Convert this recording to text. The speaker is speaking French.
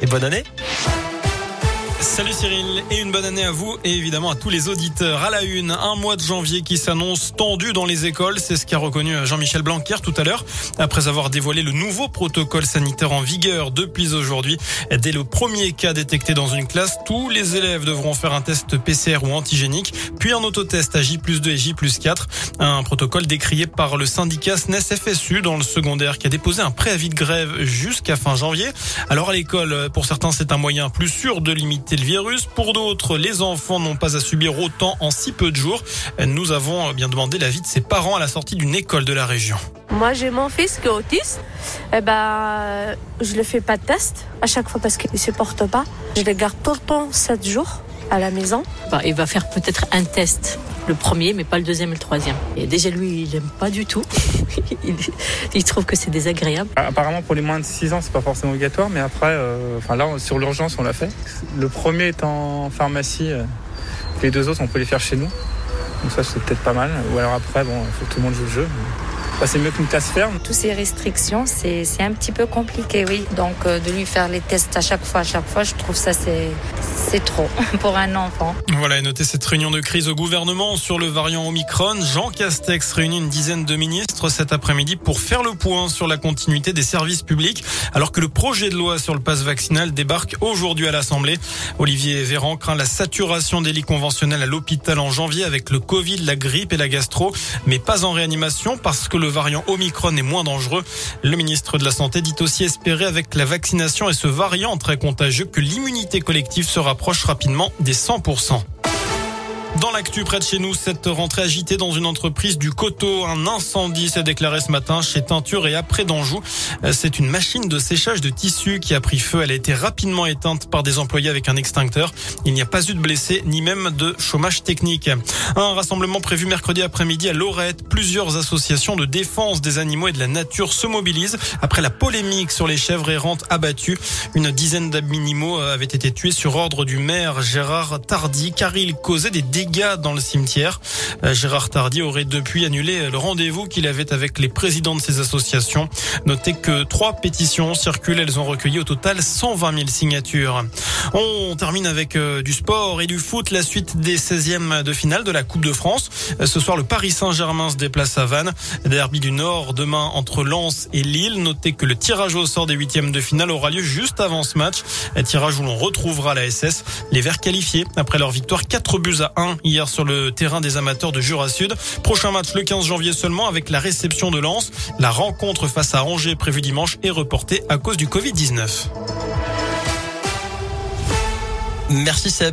Et bonne année. Salut Cyril et une bonne année à vous et évidemment à tous les auditeurs. À la une, un mois de janvier qui s'annonce tendu dans les écoles, c'est ce qu'a reconnu Jean-Michel Blanquer tout à l'heure après avoir dévoilé le nouveau protocole sanitaire en vigueur depuis aujourd'hui. Dès le premier cas détecté dans une classe, tous les élèves devront faire un test PCR ou antigénique, puis un autotest à J 2 et J 4. Un protocole décrié par le syndicat SNES FSU dans le secondaire qui a déposé un préavis de grève jusqu'à fin janvier. Alors à l'école, pour certains, c'est un moyen plus sûr de limiter le virus. Pour d'autres, les enfants n'ont pas à subir autant en si peu de jours. Nous avons bien demandé l'avis de ses parents à la sortie d'une école de la région. Moi, j'ai mon fils qui est autiste. Eh ben, je ne fais pas de test à chaque fois parce qu'il ne supporte pas. Je le garde tout le temps 7 jours à la maison. Bah, il va faire peut-être un test, le premier, mais pas le deuxième et le troisième. Et déjà, lui, il n'aime pas du tout. il, il, trouve que c'est désagréable. Apparemment, pour les moins de 6 ans, c'est pas forcément obligatoire, mais après, euh, enfin là, sur l'urgence, on l'a fait. Le premier est en pharmacie, euh, les deux autres, on peut les faire chez nous. Donc ça, c'est peut-être pas mal. Ou alors après, bon, il faut que tout le monde joue le jeu. Bah, c'est mieux qu'une classe ferme. Toutes ces restrictions, c'est un petit peu compliqué, oui. Donc euh, de lui faire les tests à chaque fois, à chaque fois, je trouve ça c'est c'est trop pour un enfant. Voilà, et notez cette réunion de crise au gouvernement sur le variant Omicron. Jean Castex réunit une dizaine de ministres cet après-midi pour faire le point sur la continuité des services publics, alors que le projet de loi sur le passe vaccinal débarque aujourd'hui à l'Assemblée. Olivier Véran craint la saturation des lits conventionnels à l'hôpital en janvier avec le Covid, la grippe et la gastro, mais pas en réanimation parce que le variant Omicron est moins dangereux. Le ministre de la Santé dit aussi espérer avec la vaccination et ce variant très contagieux que l'immunité collective se rapproche rapidement des 100%. Dans l'actu près de chez nous, cette rentrée agitée dans une entreprise du coteau. Un incendie s'est déclaré ce matin chez Teinture et après d'Anjou. C'est une machine de séchage de tissus qui a pris feu. Elle a été rapidement éteinte par des employés avec un extincteur. Il n'y a pas eu de blessés ni même de chômage technique. Un rassemblement prévu mercredi après-midi à Lorette. Plusieurs associations de défense des animaux et de la nature se mobilisent après la polémique sur les chèvres errantes abattues. Une dizaine d'animaux avaient été tués sur ordre du maire Gérard Tardy car ils causaient des dégâts dans le cimetière. Euh, Gérard Tardy aurait depuis annulé le rendez-vous qu'il avait avec les présidents de ces associations. Notez que trois pétitions circulent. Elles ont recueilli au total 120 000 signatures. On termine avec euh, du sport et du foot. La suite des 16e de finale de la Coupe de France. Euh, ce soir, le Paris Saint-Germain se déplace à Vannes. Derby du Nord demain entre Lens et Lille. Notez que le tirage au sort des huitièmes de finale aura lieu juste avant ce match. Un tirage où l'on retrouvera la SS. Les Verts qualifiés après leur victoire 4 buts à 1 hier sur le terrain des amateurs de Jura Sud. Prochain match le 15 janvier seulement avec la réception de Lens. La rencontre face à Angers prévue dimanche est reportée à cause du Covid-19. Merci Seb.